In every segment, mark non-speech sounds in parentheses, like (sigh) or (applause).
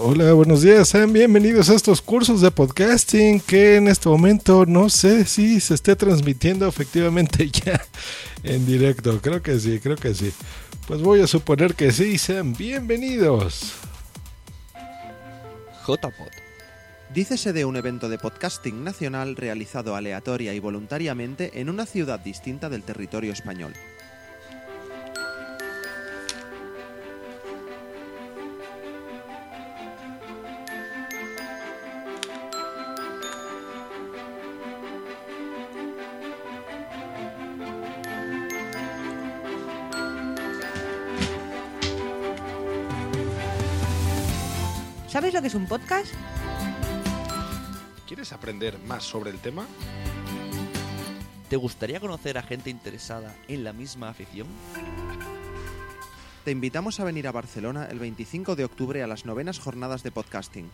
Hola, buenos días, sean bienvenidos a estos cursos de podcasting que en este momento no sé si se esté transmitiendo efectivamente (laughs) ya en directo. Creo que sí, creo que sí. Pues voy a suponer que sí, sean bienvenidos. JPod. Dícese de un evento de podcasting nacional realizado aleatoria y voluntariamente en una ciudad distinta del territorio español. ¿Sabes lo que es un podcast? ¿Quieres aprender más sobre el tema? ¿Te gustaría conocer a gente interesada en la misma afición? Te invitamos a venir a Barcelona el 25 de octubre a las novenas jornadas de podcasting.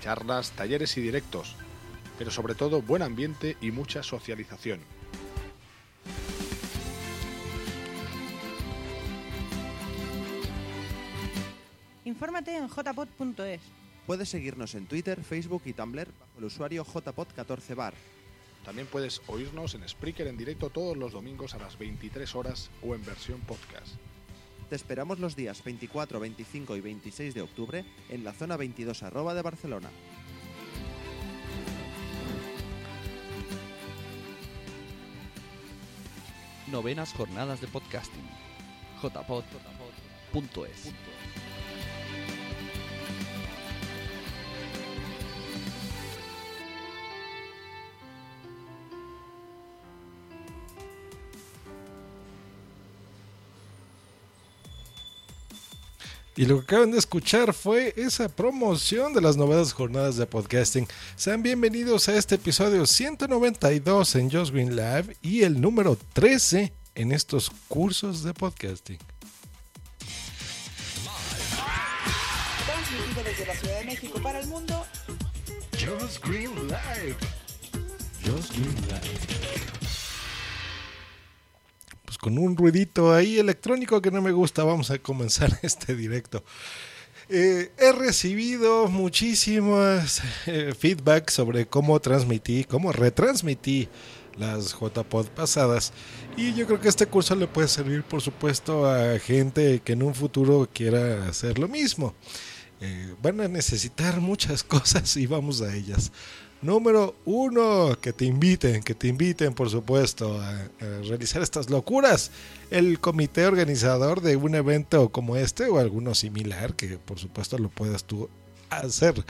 Charlas, talleres y directos, pero sobre todo buen ambiente y mucha socialización. Infórmate en jpod.es. Puedes seguirnos en Twitter, Facebook y Tumblr bajo el usuario jpod14bar. También puedes oírnos en Spreaker en directo todos los domingos a las 23 horas o en versión podcast. Te esperamos los días 24, 25 y 26 de octubre en la zona 22 arroba de Barcelona. Novenas jornadas de podcasting. jpod.es. Y lo que acaban de escuchar fue esa promoción de las novedades jornadas de podcasting. Sean bienvenidos a este episodio 192 en Just Green Live y el número 13 en estos cursos de podcasting. Transmitido desde la Ciudad de México para el mundo. Just Green Live. Just Green Live. Con un ruidito ahí electrónico que no me gusta, vamos a comenzar (laughs) este directo. Eh, he recibido muchísimas eh, feedback sobre cómo transmití, cómo retransmití las JPod pasadas. Y yo creo que este curso le puede servir, por supuesto, a gente que en un futuro quiera hacer lo mismo. Eh, van a necesitar muchas (laughs) cosas y vamos a ellas. Número uno, que te inviten, que te inviten, por supuesto, a, realizar estas locuras. El comité organizador de un evento como este o alguno similar, que por supuesto lo puedas tú hacer.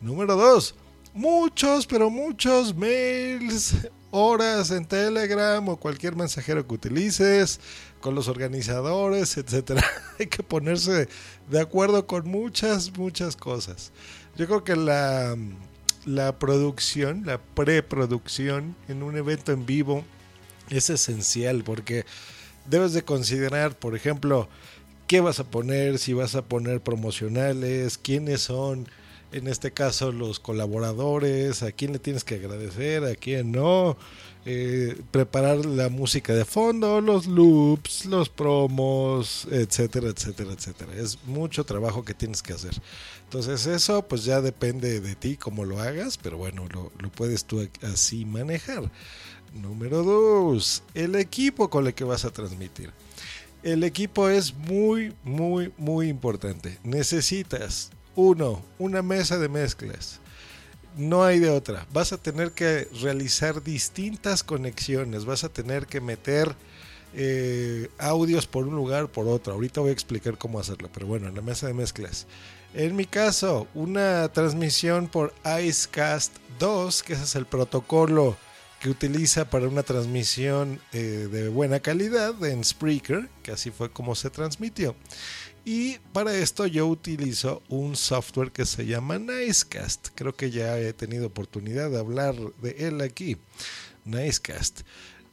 Número dos, muchos, pero muchos mails, horas en Telegram o cualquier mensajero que utilices con los organizadores, etcétera. (laughs) Hay que ponerse de acuerdo con muchas, muchas cosas. Yo creo que la la producción, la preproducción en un evento en vivo es esencial porque debes de considerar, por ejemplo, qué vas a poner, si vas a poner promocionales, quiénes son, en este caso, los colaboradores, a quién le tienes que agradecer, a quién no, eh, preparar la música de fondo, los loops, los promos, etcétera, etcétera, etcétera. Es mucho trabajo que tienes que hacer. Entonces eso pues ya depende de ti cómo lo hagas, pero bueno, lo, lo puedes tú así manejar. Número dos, el equipo con el que vas a transmitir. El equipo es muy, muy, muy importante. Necesitas, uno, una mesa de mezclas. No hay de otra. Vas a tener que realizar distintas conexiones. Vas a tener que meter eh, audios por un lugar, por otro. Ahorita voy a explicar cómo hacerlo. Pero bueno, en la mesa de mezclas. En mi caso, una transmisión por Icecast 2, que ese es el protocolo que utiliza para una transmisión eh, de buena calidad en Spreaker, que así fue como se transmitió. Y para esto yo utilizo un software que se llama Nicecast. Creo que ya he tenido oportunidad de hablar de él aquí. Nicecast.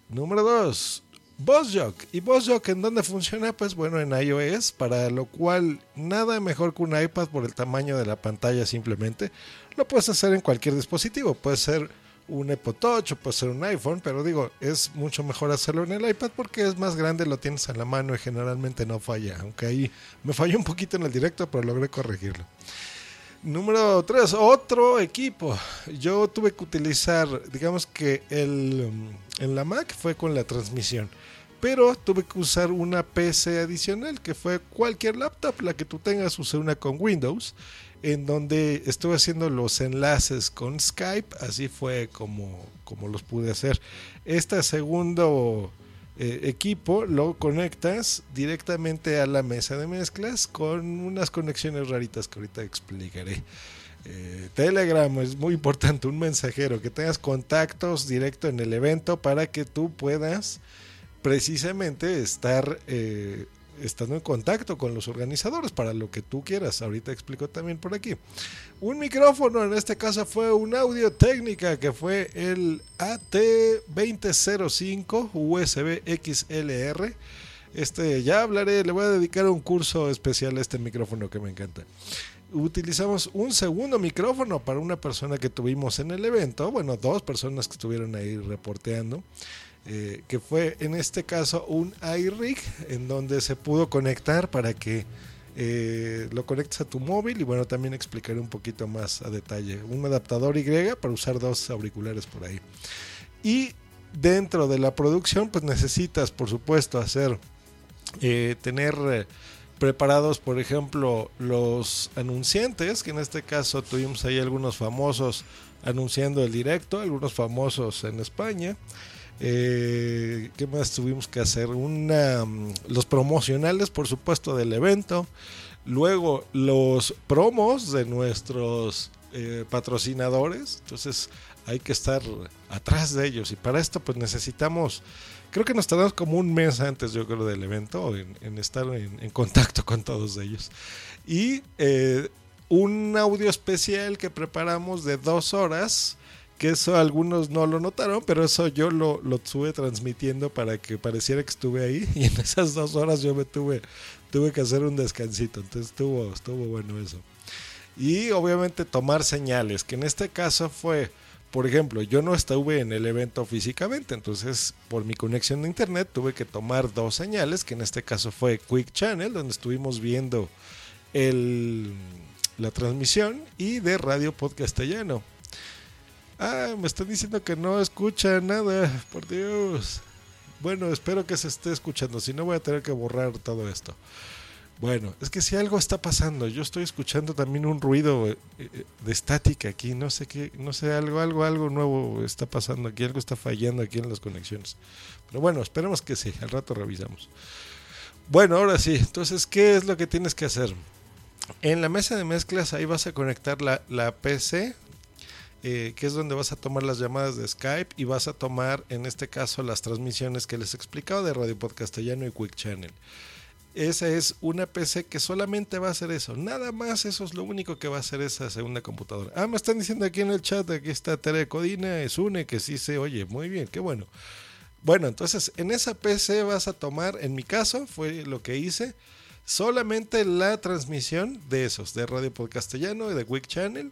Número 2. BossJock. ¿Y BossJock en dónde funciona? Pues bueno, en iOS, para lo cual nada mejor que un iPad por el tamaño de la pantalla simplemente. Lo puedes hacer en cualquier dispositivo. Puede ser un iPod Touch o puede ser un iPhone, pero digo, es mucho mejor hacerlo en el iPad porque es más grande, lo tienes a la mano y generalmente no falla. Aunque ahí me falló un poquito en el directo, pero logré corregirlo. Número 3, otro equipo. Yo tuve que utilizar, digamos que el, en la Mac fue con la transmisión, pero tuve que usar una PC adicional que fue cualquier laptop, la que tú tengas, usé una con Windows, en donde estuve haciendo los enlaces con Skype, así fue como, como los pude hacer. Este segundo eh, equipo lo conectas directamente a la mesa de mezclas con unas conexiones raritas que ahorita explicaré. Eh, Telegram es muy importante, un mensajero, que tengas contactos directo en el evento para que tú puedas precisamente estar eh, estando en contacto con los organizadores para lo que tú quieras. Ahorita explico también por aquí. Un micrófono, en este caso fue un audio técnica que fue el AT2005 USB XLR. Este ya hablaré, le voy a dedicar un curso especial a este micrófono que me encanta. Utilizamos un segundo micrófono para una persona que tuvimos en el evento, bueno, dos personas que estuvieron ahí reporteando. Eh, que fue en este caso un iRig en donde se pudo conectar para que eh, lo conectes a tu móvil y bueno, también explicaré un poquito más a detalle. Un adaptador Y para usar dos auriculares por ahí. Y dentro de la producción pues necesitas por supuesto hacer, eh, tener preparados por ejemplo los anunciantes, que en este caso tuvimos ahí algunos famosos anunciando el directo, algunos famosos en España. Eh, ¿Qué más tuvimos que hacer? Una, mm, los promocionales, por supuesto, del evento. Luego los promos de nuestros eh, patrocinadores. Entonces hay que estar atrás de ellos. Y para esto pues necesitamos, creo que nos tardamos como un mes antes, yo creo, del evento, en, estar en, contacto con todos ellos. Y eh, un audio especial que preparamos de dos horas que eso algunos no lo notaron, pero eso yo lo, lo estuve transmitiendo para que pareciera que estuve ahí (laughs) y en esas dos horas yo me tuve, tuve que hacer un descansito, entonces estuvo, estuvo bueno eso. Y obviamente tomar señales, que en este caso fue, por ejemplo, yo no estuve en el evento físicamente, entonces por mi conexión de internet tuve que tomar dos señales, que en este caso fue Quick Channel, donde estuvimos viendo el, la transmisión, y de Radio Podcastellano Ah, me están diciendo que no escucha nada, por Dios. Bueno, espero que se esté escuchando, si no voy a tener que borrar todo esto. Bueno, es que si algo está pasando, yo estoy escuchando también un ruido eh, eh, de estática aquí, no sé qué, no sé, algo, algo, algo nuevo está pasando aquí, algo está fallando aquí en las conexiones. Pero bueno, esperemos que sí, al rato revisamos. Bueno, ahora sí, entonces, ¿qué es lo que tienes que hacer? En la mesa de mezclas ahí vas a conectar la, la PC, eh, que es donde vas a tomar las llamadas de Skype y vas a tomar, en este caso, las transmisiones que les he explicado de Radio Podcastellano y Quick Channel. Esa es una PC que solamente va a hacer eso. Nada más, eso es lo único que va a hacer esa segunda computadora. Ah, me están diciendo aquí en el chat, aquí está Tere Codina, es une, que sí se oye. Muy bien, qué bueno. Bueno, entonces en esa PC vas a tomar, en mi caso, fue lo que hice, solamente la transmisión de esos, de Radio Podcastellano y de Quick Channel.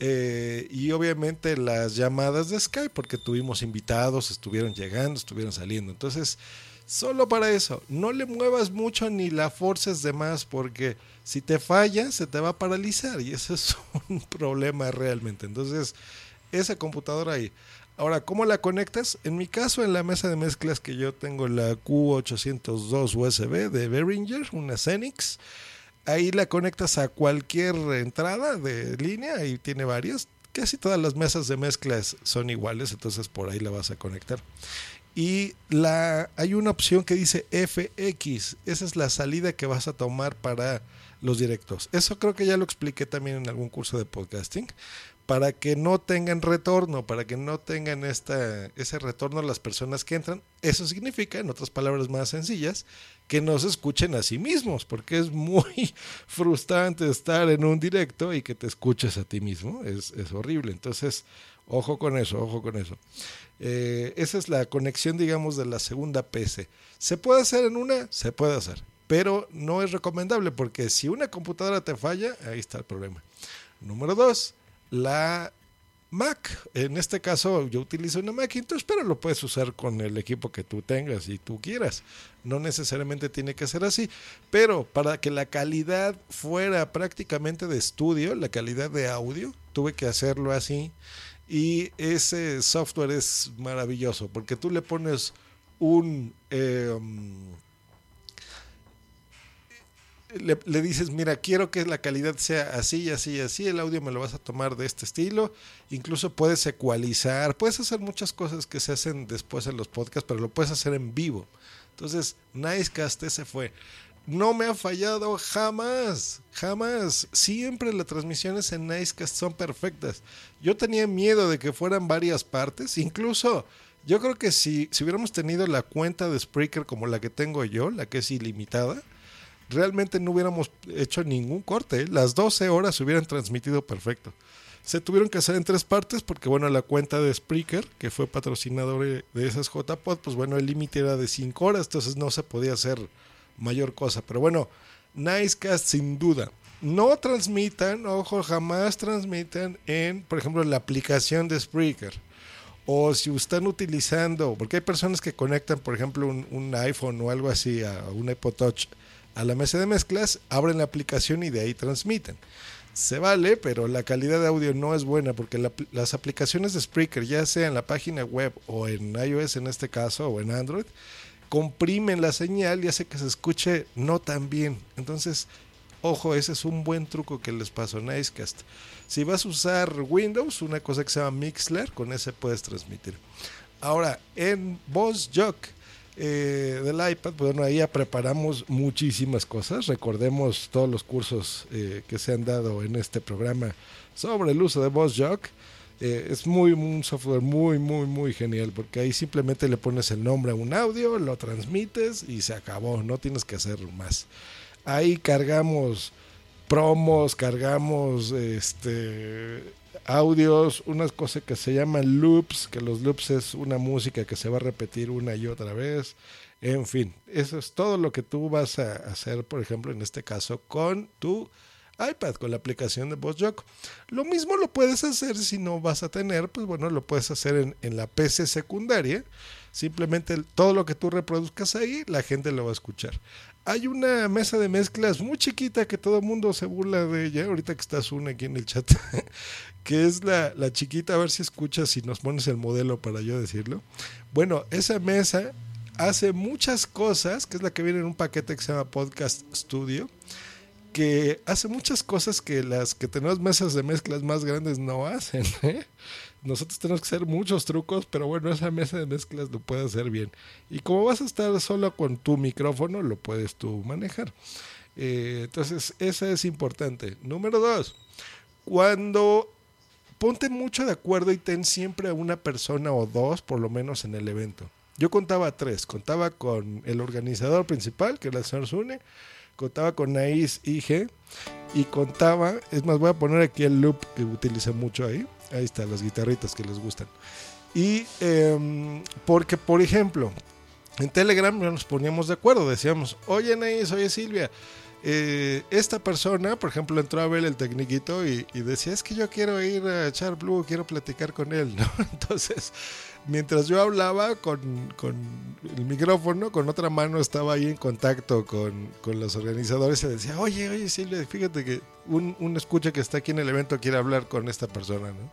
Eh, y obviamente las llamadas de Skype, porque tuvimos invitados, estuvieron llegando, estuvieron saliendo. Entonces, solo para eso, no le muevas mucho ni la forces de más, porque si te falla, se te va a paralizar y ese (laughs) es un problema realmente. Entonces, esa computadora ahí. Ahora, ¿cómo la conectas? En mi caso, en la mesa de mezclas que yo tengo la Q802 USB de Behringer, una Xenix ahí la conectas a cualquier entrada de línea y tiene varias. Casi todas las mesas de mezclas son iguales, entonces por ahí la vas a conectar. Y la, hay una opción que dice FX, esa es la salida que vas a tomar para los directos. Eso creo que ya lo expliqué también en algún curso de podcasting, para que no tengan retorno, para que no tengan esta, ese retorno las personas que entran. Eso significa, en otras palabras más sencillas, que no se escuchen a sí mismos, porque es muy (laughs) frustrante estar en un directo y que te escuches a ti mismo, es, horrible. Entonces, ojo con eso, ojo con eso. Eh, esa es la conexión, digamos, de la segunda PC. ¿Se puede hacer en una? Se puede hacer, pero no es recomendable porque si una computadora te falla, ahí está el problema. Número dos, la Mac. En este caso yo utilizo una Macintosh, pero lo puedes usar con el equipo que tú tengas y tú quieras. No necesariamente tiene que ser así, pero para que la calidad fuera prácticamente de estudio, la calidad de audio, tuve que hacerlo así. Y ese software es maravilloso porque tú le pones un... eh, um, le, dices, mira, quiero que la calidad sea así, así, así, el audio me lo vas a tomar de este estilo, incluso puedes ecualizar, puedes hacer muchas cosas que se hacen después en los podcasts, pero lo puedes hacer en vivo. Entonces, Nicecast ese fue. No me ha fallado jamás, jamás. Siempre las transmisiones en Nicecast son perfectas. Yo tenía miedo de que fueran varias partes, incluso yo creo que si, si hubiéramos tenido la cuenta de Spreaker como la que tengo yo, la que es ilimitada, realmente no hubiéramos hecho ningún corte. ¿eh? Las 12 horas se hubieran transmitido perfecto. Se tuvieron que hacer en tres partes porque, bueno, la cuenta de Spreaker, que fue patrocinador de esas JPod, pues bueno, el límite era de 5 horas, entonces no se podía hacer mayor cosa. Pero bueno, Nicecast sin duda. No transmitan, ojo, jamás transmitan en, por ejemplo, la aplicación de Spreaker. O si están utilizando, porque hay personas que conectan, por ejemplo, un, un iPhone o algo así a un iPod Touch a la mesa de mezclas, abren la aplicación y de ahí transmiten. Se vale, pero la calidad de audio no es buena porque la- las aplicaciones de Spreaker, ya sea en la página web o en iOS en este caso o en Android, comprimen la señal y hace que se escuche no tan bien. Entonces, ojo, ese es un buen truco que les paso en Nicecast. Si vas a usar Windows, una cosa que se llama Mixler, con ese puedes transmitir. Ahora, en VozJock eh, del iPad, bueno, ahí ya preparamos muchísimas cosas. Recordemos todos los cursos eh, que se han dado en este programa sobre el uso de VozJock. Eh, es muy un software muy muy muy genial porque ahí simplemente le pones el nombre a un audio, lo transmites y se acabó, no tienes que hacer más. Ahí cargamos promos, cargamos este audios, unas cosas que se llaman loops, que los loops es una música que se va a repetir una y otra vez. En fin, eso es todo lo que tú vas a hacer, por ejemplo, en este caso con tu iPad, con la aplicación de VozJock. Lo mismo lo puedes hacer si no vas a tener, pues bueno, lo puedes hacer en, en la PC secundaria. Simplemente todo lo que tú reproduzcas ahí, la gente lo va a escuchar. Hay una mesa de mezclas muy chiquita que todo el mundo se burla de ella, ahorita que estás una aquí en el chat, (laughs) que es la, la chiquita, a ver si escuchas y nos pones el modelo para yo decirlo. Bueno, esa mesa hace muchas cosas, que es la que viene en un paquete que se llama Podcast Studio, que hace muchas cosas que las que tenemos mesas de mezclas más grandes no hacen. (laughs) ¿eh? Nosotros tenemos que hacer muchos trucos, pero bueno, esa mesa de mezclas lo puede hacer bien. Y como vas a estar solo con tu micrófono, lo puedes tú manejar. Eh, entonces, esa es importante. Número dos, cuando ponte mucho de acuerdo y ten siempre a una persona o dos, por lo menos en el evento. Yo contaba tres, contaba con el organizador principal, que era el señor Zune, contaba con Naís IG y contaba, es más, voy a poner aquí el loop que utilicé mucho ahí, ahí están las guitarritas que les gustan. Y em, porque, por ejemplo, en Telegram nos poníamos de acuerdo, decíamos, oye Naís, oye Silvia, eh, esta persona, por ejemplo, entró a ver el tecniquito y, y decía, es que yo quiero ir a echar blue, quiero platicar con él, (laughs) ¿no? Entonces, mientras yo hablaba con, con el micrófono, con otra mano estaba ahí en contacto con, con los organizadores y decía, oye, oye Silvia, fíjate que un, un escucha que está aquí en el evento quiere hablar con esta persona, ¿no?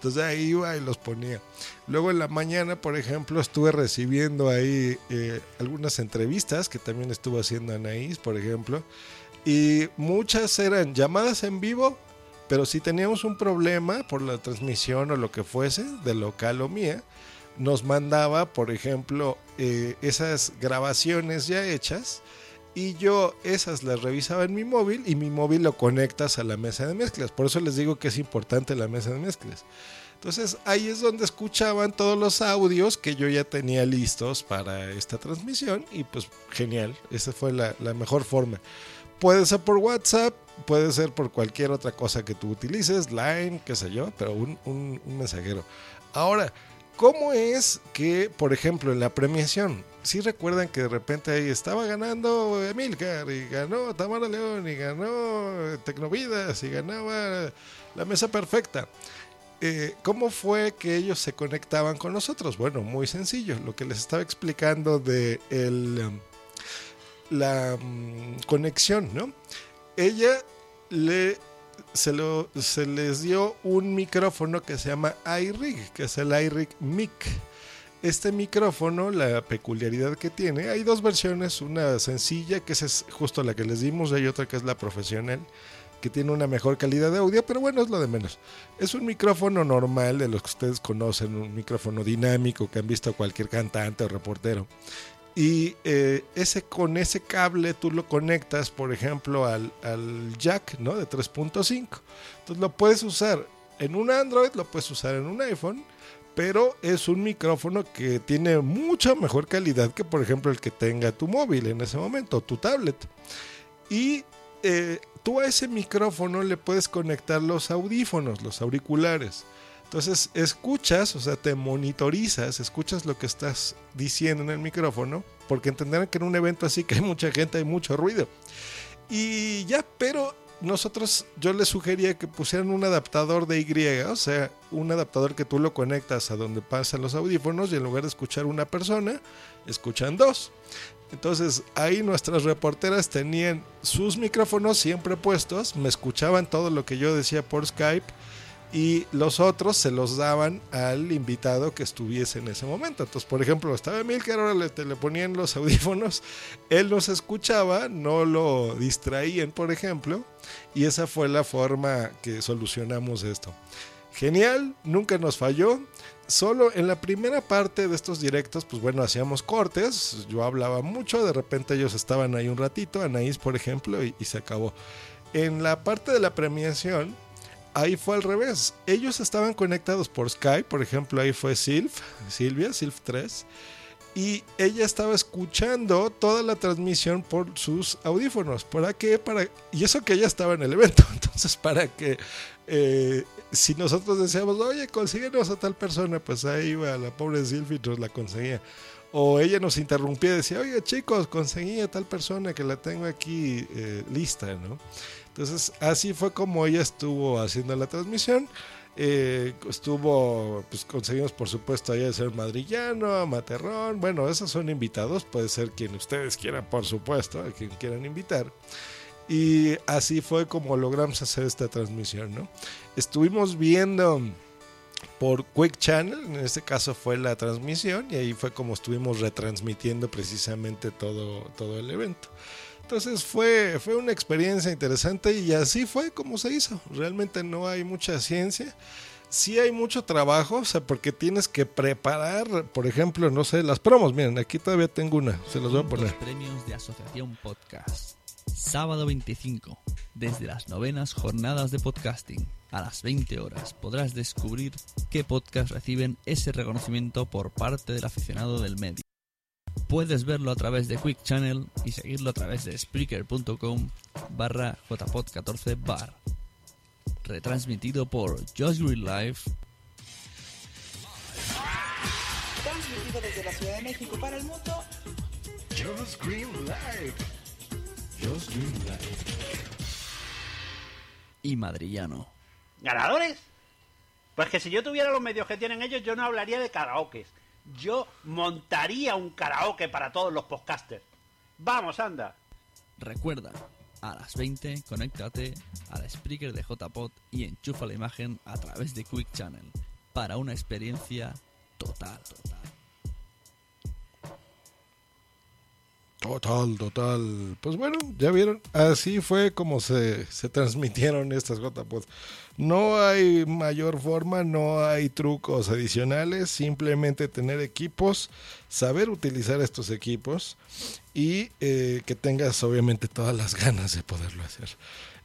Entonces ahí iba y los ponía. Luego en la mañana, por ejemplo, estuve recibiendo ahí eh, algunas entrevistas que también estuvo haciendo Anaís, por ejemplo. Y muchas eran llamadas en vivo, pero si teníamos un problema por la transmisión o lo que fuese, de local o mía, nos mandaba, por ejemplo, eh, esas grabaciones ya hechas y yo esas las revisaba en mi móvil y mi móvil lo conectas a la mesa de mezclas. Por eso les digo que es importante la mesa de mezclas. Entonces ahí es donde escuchaban todos los audios que yo ya tenía listos para esta transmisión y pues genial, esa fue la, la mejor forma. Puede ser por WhatsApp, puede ser por cualquier otra cosa que tú utilices, Line, qué sé yo, pero un, un, mensajero. Ahora, ¿cómo es que, por ejemplo, en la premiación, si recuerdan que de repente ahí estaba ganando Emilcar y ganó Tamara León y ganó Tecnovidas y ganaba la mesa perfecta? eh, ¿cómo fue que ellos se conectaban con nosotros? Bueno, muy sencillo, lo que les estaba explicando de el, la um, conexión, ¿no? Ella le se, lo, se les dio un micrófono que se llama iRig, que es el iRig Mic. Este micrófono, la peculiaridad que tiene, hay dos versiones, una sencilla, que es justo la que les dimos, y otra que es la profesional, que tiene una mejor calidad de audio, pero bueno, es lo de menos. Es un micrófono normal de los que ustedes conocen, un micrófono dinámico que han visto cualquier cantante o reportero. Y eh, ese, con ese cable tú lo conectas, por ejemplo, al, al jack ¿no? de 3.5. Entonces lo puedes usar en un Android, lo puedes usar en un iPhone, pero es un micrófono que tiene mucha mejor calidad que, por ejemplo, el que tenga tu móvil en ese momento, tu tablet. Y eh, tú a ese micrófono le puedes conectar los audífonos, los auriculares. Entonces escuchas, o sea, te monitorizas, escuchas lo que estás diciendo en el micrófono, porque entenderán que en un evento así que hay mucha gente, hay mucho ruido. Y ya, pero nosotros, yo les sugería que pusieran un adaptador de Y, o sea, un adaptador que tú lo conectas a donde pasan los audífonos y en lugar de escuchar una persona, escuchan dos. Entonces ahí nuestras reporteras tenían sus micrófonos siempre puestos, me escuchaban todo lo que yo decía por Skype y los otros se los daban al invitado que estuviese en ese momento. Entonces, por ejemplo, estaba Emil que ahora le, le ponían los (laughs) audífonos, él los escuchaba, no lo distraían, por ejemplo, y esa fue la forma que solucionamos esto. Genial, nunca nos falló. Solo en la primera parte de estos directos, pues bueno, hacíamos cortes, yo hablaba mucho, de repente ellos estaban ahí un ratito, Anaís por ejemplo, y se acabó. En la parte de la premiación, ahí fue al revés. Ellos estaban conectados por Skype, por ejemplo, ahí fue Silv, Silvia, Silv 3, y ella estaba escuchando toda la transmisión por sus audífonos. ¿Para qué? Para, y eso que ella estaba en el evento. (laughs) Entonces, para que eh, si nosotros decíamos, oye, consíguenos a tal persona, pues ahí iba la pobre Silvia y nos la conseguía. O ella nos interrumpía y decía, oye chicos, conseguí a tal persona que la tengo aquí eh, lista, ¿no? Entonces, así fue como ella estuvo haciendo la transmisión. Eh, estuvo, pues conseguimos por supuesto ahí a ser madrillano, a Materrón. Bueno, esos son invitados, puede ser quien ustedes quieran, por supuesto, a quien quieran invitar. Y así fue como logramos hacer esta transmisión, ¿no? Estuvimos viendo por Quick Channel, en este caso fue la transmisión, y ahí fue como estuvimos retransmitiendo precisamente todo, todo el evento. Entonces fue, fue una experiencia interesante y así fue como se hizo. Realmente no hay mucha ciencia. Sí hay mucho trabajo, o sea, porque tienes que preparar, por ejemplo, no sé, las promos. Miren, aquí todavía tengo una, se los voy a poner. premios de Asociación Podcast. Sábado 25, desde las novenas jornadas de podcasting. A las 20 horas podrás descubrir qué podcasts reciben ese reconocimiento por parte del aficionado del medio. Puedes verlo a través de Quick Channel y seguirlo a través de Spreaker.com barra jpod14 bar. Retransmitido por Just Green Life Transmitido desde la Ciudad de México para el mundo. Just Green Live. y Madrillano. ¿Ganadores? Pues que si yo tuviera los medios que tienen ellos, yo no hablaría de karaokes. Yo montaría un karaoke para todos los podcasters. Vamos, anda. Recuerda, a las 20 conéctate al Spreaker de JPod y enchufa la imagen a través de Quick Channel para una experiencia total. total. Total, total. Pues bueno, ya vieron, así fue como se, se transmitieron estas JPod. No hay mayor forma, no hay trucos adicionales, simplemente tener equipos, saber utilizar estos equipos y eh, que tengas obviamente todas las ganas de poderlo hacer.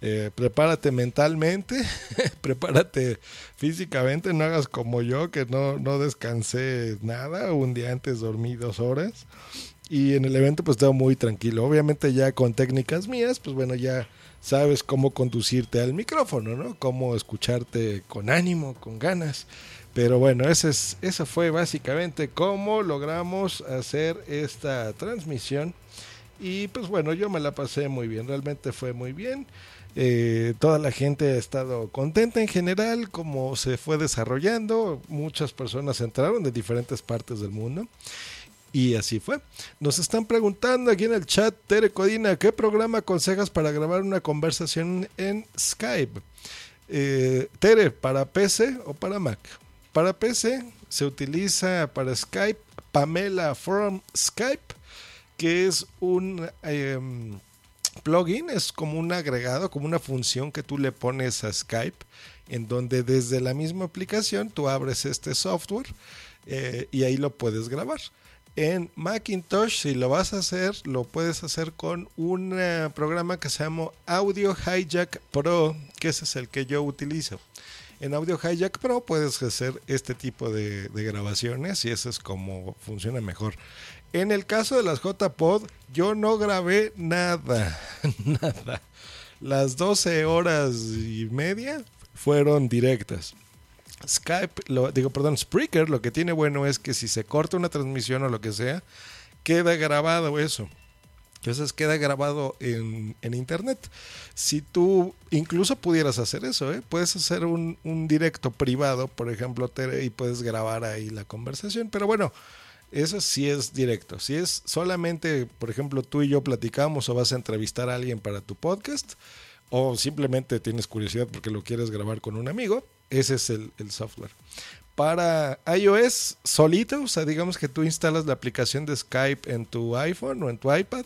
Eh, prepárate mentalmente, (laughs) prepárate físicamente, no hagas como yo que no, no descansé nada, un día antes dormí dos horas y en el evento pues estaba muy tranquilo. Obviamente ya con técnicas mías, pues bueno, ya sabes cómo conducirte al micrófono, ¿no? Cómo escucharte con ánimo, con ganas. Pero bueno, ese es, eso fue básicamente cómo logramos hacer esta transmisión. Y pues bueno, yo me la pasé muy bien, realmente fue muy bien. Eh, toda la gente ha estado contenta en general, como se fue desarrollando. Muchas personas entraron de diferentes partes del mundo. Y así fue. Nos están preguntando aquí en el chat, Tere Codina, ¿qué programa aconsejas para grabar una conversación en Skype? Eh, Tere, ¿para PC o para Mac? Para PC se utiliza para Skype Pamela from Skype, que es un em, plugin, es como un agregado, como una función que tú le pones a Skype, en donde desde la misma aplicación tú abres este software eh, y ahí lo puedes grabar. En Macintosh, si lo vas a hacer, lo puedes hacer con un eh, programa que se llama Audio Hijack Pro, que ese es el que yo utilizo. En Audio Hijack Pro puedes hacer este tipo de, de grabaciones y eso es como funciona mejor. En el caso de las JPod, yo no grabé nada, (laughs) nada. Las 12 horas y media fueron directas. Skype, lo, digo, perdón, Spreaker, lo que tiene bueno es que si se corta una transmisión o lo que sea, queda grabado eso. Entonces queda grabado en, en internet. Si tú incluso pudieras hacer eso, ¿eh? puedes hacer un, un, directo privado, por ejemplo, y puedes grabar ahí la conversación. Pero bueno, eso sí es directo. Si es solamente, por ejemplo, tú y yo platicamos o vas a entrevistar a alguien para tu podcast, o simplemente tienes curiosidad porque lo quieres grabar con un amigo, ese es el, el, software. Para iOS solito, o sea, digamos que tú instalas la aplicación de Skype en tu iPhone o en tu iPad,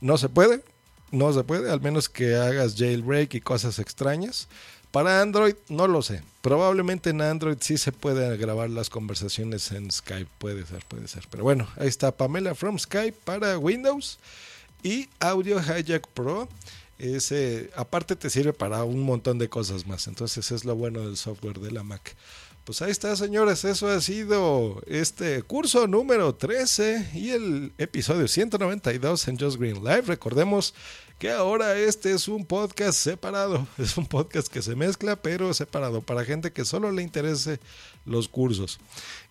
no se puede, no se puede, al menos que hagas jailbreak y cosas extrañas. Para Android, no lo sé. Probablemente en Android sí se puede grabar las conversaciones en Skype. Puede ser, puede ser. Pero bueno, ahí está Pamela from Skype para Windows y Audio Hijack Pro. Ese, aparte te sirve para un montón de cosas más. Entonces es lo bueno del software de la Mac. Pues ahí está, señores. Eso ha sido este curso número 13 y el episodio 192 en Just Green Live. Recordemos que ahora este es un podcast separado. (laughs) Es un podcast que se mezcla, pero separado para gente que solo le interese los cursos.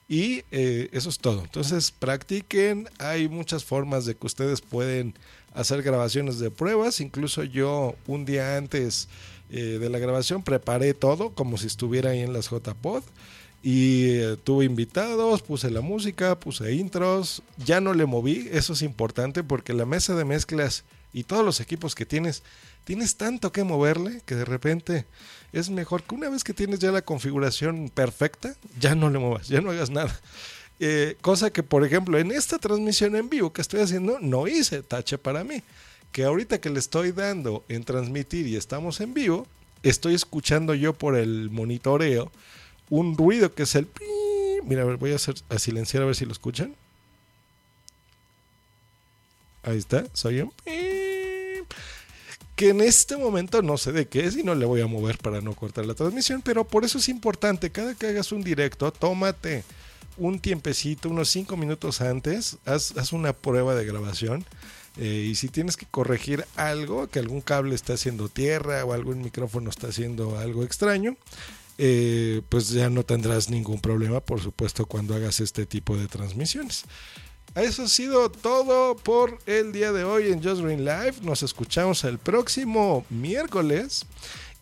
Y eh, eso es todo. Entonces practiquen. Hay muchas formas de que ustedes pueden hacer grabaciones de pruebas. Incluso yo un día antes eh, de la grabación preparé todo como si estuviera ahí en las JPod. Y eh, tuve invitados, puse la música, puse intros. Ya no le moví. Eso es importante porque la mesa de mezclas y todos los equipos que tienes, tienes tanto que moverle que de repente es mejor que una vez que tienes ya la configuración perfecta, ya no le muevas, ya no hagas nada. Eh, cosa que, por ejemplo, en esta transmisión en vivo que estoy haciendo, no hice tache para mí. Que ahorita que le estoy dando en transmitir y estamos en vivo, estoy escuchando yo por el monitoreo un ruido que es el... Mira, a ver, voy a, hacer, a silenciar a ver si lo escuchan. Ahí está, soy un... Que en este momento no sé de qué es y no le voy a mover para no cortar la transmisión, pero por eso es importante, cada que hagas un directo, tómate un tiempecito, unos 5 minutos antes, haz, haz, una prueba de grabación. Eh, y si tienes que corregir algo, que algún cable está haciendo tierra o algún micrófono está haciendo algo extraño, eh, pues ya no tendrás ningún problema, por supuesto, cuando hagas este tipo de transmisiones. Eso ha sido todo por el día de hoy en Just Green Live. Nos escuchamos el próximo miércoles.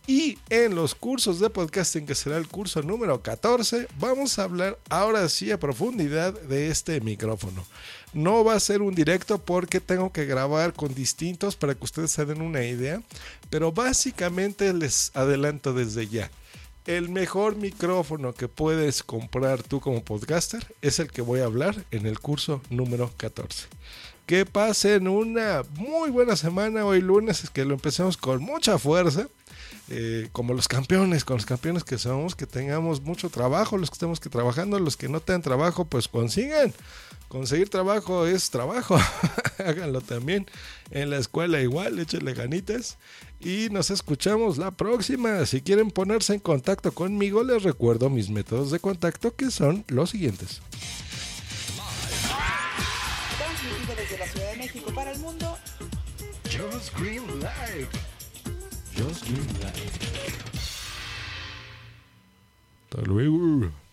Y en los cursos de podcasting, que será el curso número 14, vamos a hablar ahora sí a profundidad de este micrófono. No va a ser un directo porque tengo que grabar con distintos para que ustedes se den una idea, pero básicamente les adelanto desde ya. El mejor micrófono que puedes comprar tú como podcaster es el que voy a hablar en el curso número 14. Que pasen una muy buena semana hoy lunes, es que lo empecemos con mucha fuerza. Eh, como los campeones, con los campeones que somos, que tengamos mucho trabajo, los que estemos que trabajando, los que no tengan trabajo, pues consigan. Conseguir trabajo es trabajo, (laughs) háganlo también. En la escuela igual, échenle ganitas. Y nos escuchamos la próxima. Si quieren ponerse en contacto conmigo, les recuerdo mis métodos de contacto que son los siguientes. Transmitido desde la Ciudad de México para el mundo. Just Green Live. Just Green Live. Hasta luego.